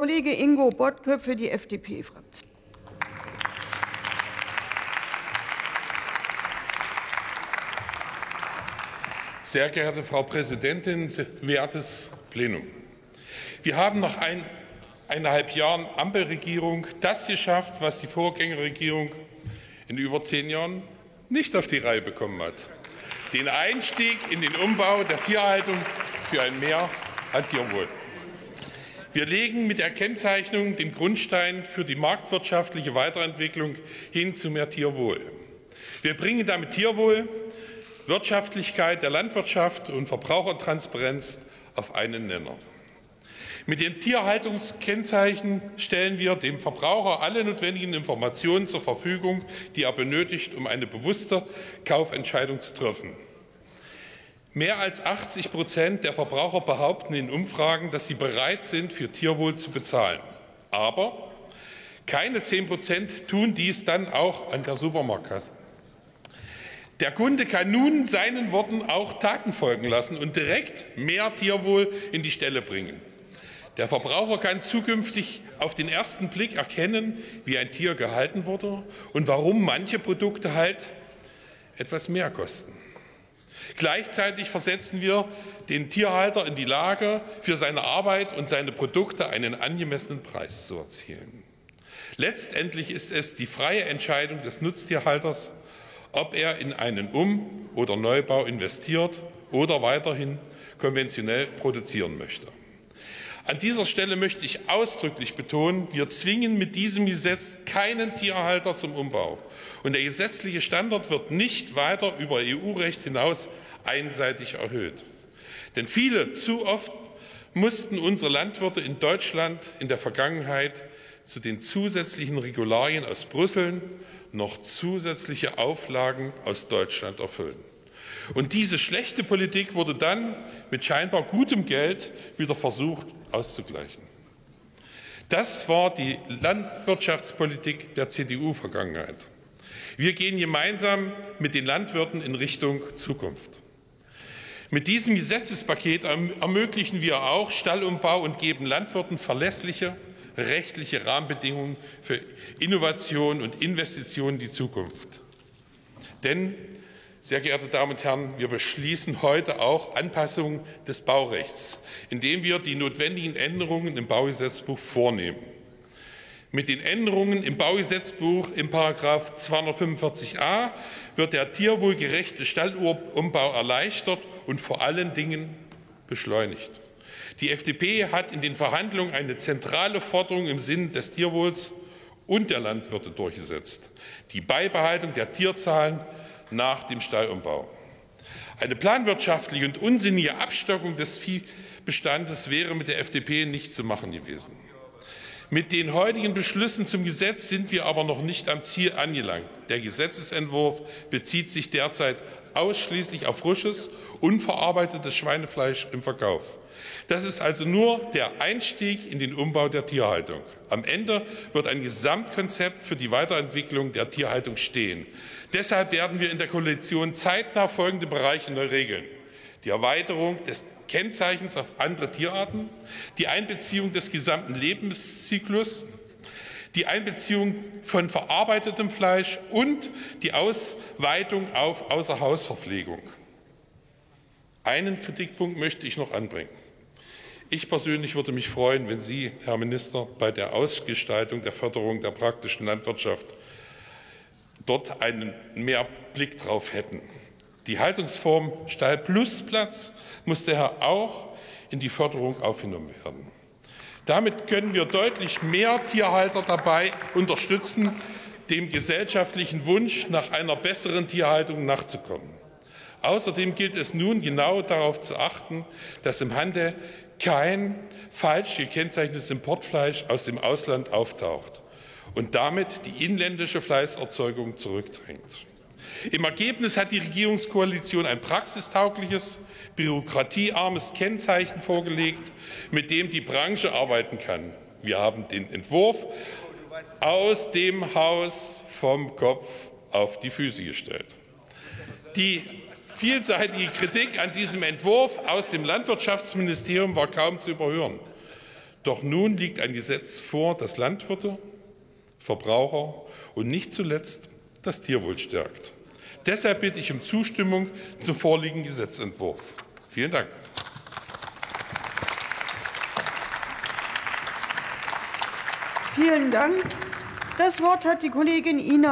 Kollege Ingo Bottke für die FDP-Fraktion. Sehr geehrte Frau Präsidentin, wertes Plenum! Wir haben nach ein, eineinhalb Jahren Ampelregierung das geschafft, was die Vorgängerregierung in über zehn Jahren nicht auf die Reihe bekommen hat. Den Einstieg in den Umbau der Tierhaltung für ein Mehr an Tierwohl. Wir legen mit der Kennzeichnung den Grundstein für die marktwirtschaftliche Weiterentwicklung hin zu mehr Tierwohl. Wir bringen damit Tierwohl, Wirtschaftlichkeit der Landwirtschaft und Verbrauchertransparenz auf einen Nenner. Mit dem Tierhaltungskennzeichen stellen wir dem Verbraucher alle notwendigen Informationen zur Verfügung, die er benötigt, um eine bewusste Kaufentscheidung zu treffen. Mehr als 80 Prozent der Verbraucher behaupten in Umfragen, dass sie bereit sind, für Tierwohl zu bezahlen. Aber keine 10 Prozent tun dies dann auch an der Supermarktkasse. Der Kunde kann nun seinen Worten auch Taten folgen lassen und direkt mehr Tierwohl in die Stelle bringen. Der Verbraucher kann zukünftig auf den ersten Blick erkennen, wie ein Tier gehalten wurde und warum manche Produkte halt etwas mehr kosten. Gleichzeitig versetzen wir den Tierhalter in die Lage, für seine Arbeit und seine Produkte einen angemessenen Preis zu erzielen. Letztendlich ist es die freie Entscheidung des Nutztierhalters, ob er in einen Um- oder Neubau investiert oder weiterhin konventionell produzieren möchte. An dieser Stelle möchte ich ausdrücklich betonen, wir zwingen mit diesem Gesetz keinen Tierhalter zum Umbau. Und der gesetzliche Standard wird nicht weiter über EU-Recht hinaus einseitig erhöht. Denn viele, zu oft mussten unsere Landwirte in Deutschland in der Vergangenheit zu den zusätzlichen Regularien aus Brüssel noch zusätzliche Auflagen aus Deutschland erfüllen. Und diese schlechte Politik wurde dann mit scheinbar gutem Geld wieder versucht auszugleichen. Das war die Landwirtschaftspolitik der CDU-Vergangenheit. Wir gehen gemeinsam mit den Landwirten in Richtung Zukunft. Mit diesem Gesetzespaket ermöglichen wir auch Stallumbau und geben Landwirten verlässliche rechtliche Rahmenbedingungen für Innovation und Investitionen in die Zukunft. Denn sehr geehrte Damen und Herren, wir beschließen heute auch Anpassungen des Baurechts, indem wir die notwendigen Änderungen im Baugesetzbuch vornehmen. Mit den Änderungen im Baugesetzbuch im Paragraph 245a wird der tierwohlgerechte Stallumbau erleichtert und vor allen Dingen beschleunigt. Die FDP hat in den Verhandlungen eine zentrale Forderung im Sinne des Tierwohls und der Landwirte durchgesetzt. Die Beibehaltung der Tierzahlen nach dem Stallumbau. Eine planwirtschaftliche und unsinnige Abstockung des Viehbestandes wäre mit der FDP nicht zu machen gewesen. Mit den heutigen Beschlüssen zum Gesetz sind wir aber noch nicht am Ziel angelangt. Der Gesetzesentwurf bezieht sich derzeit ausschließlich auf frisches, unverarbeitetes Schweinefleisch im Verkauf. Das ist also nur der Einstieg in den Umbau der Tierhaltung. Am Ende wird ein Gesamtkonzept für die Weiterentwicklung der Tierhaltung stehen. Deshalb werden wir in der Koalition zeitnah folgende Bereiche neu regeln. Die Erweiterung des Kennzeichens auf andere Tierarten, die Einbeziehung des gesamten Lebenszyklus, die Einbeziehung von verarbeitetem Fleisch und die Ausweitung auf Außerhausverpflegung. Einen Kritikpunkt möchte ich noch anbringen. Ich persönlich würde mich freuen, wenn Sie, Herr Minister, bei der Ausgestaltung der Förderung der praktischen Landwirtschaft dort einen mehr Blick drauf hätten. Die Haltungsform Stall plus Platz muss daher auch in die Förderung aufgenommen werden. Damit können wir deutlich mehr Tierhalter dabei unterstützen, dem gesellschaftlichen Wunsch nach einer besseren Tierhaltung nachzukommen. Außerdem gilt es nun genau darauf zu achten, dass im Handel kein falsch gekennzeichnetes Importfleisch aus dem Ausland auftaucht und damit die inländische Fleischerzeugung zurückdrängt. Im Ergebnis hat die Regierungskoalition ein praxistaugliches, bürokratiearmes Kennzeichen vorgelegt, mit dem die Branche arbeiten kann. Wir haben den Entwurf aus dem Haus vom Kopf auf die Füße gestellt. Die vielseitige Kritik an diesem Entwurf aus dem Landwirtschaftsministerium war kaum zu überhören. Doch nun liegt ein Gesetz vor, das Landwirte, Verbraucher und nicht zuletzt das Tierwohl stärkt. Deshalb bitte ich um Zustimmung zum vorliegenden Gesetzentwurf. Vielen Dank. Vielen Dank. Das Wort hat die Kollegin Ina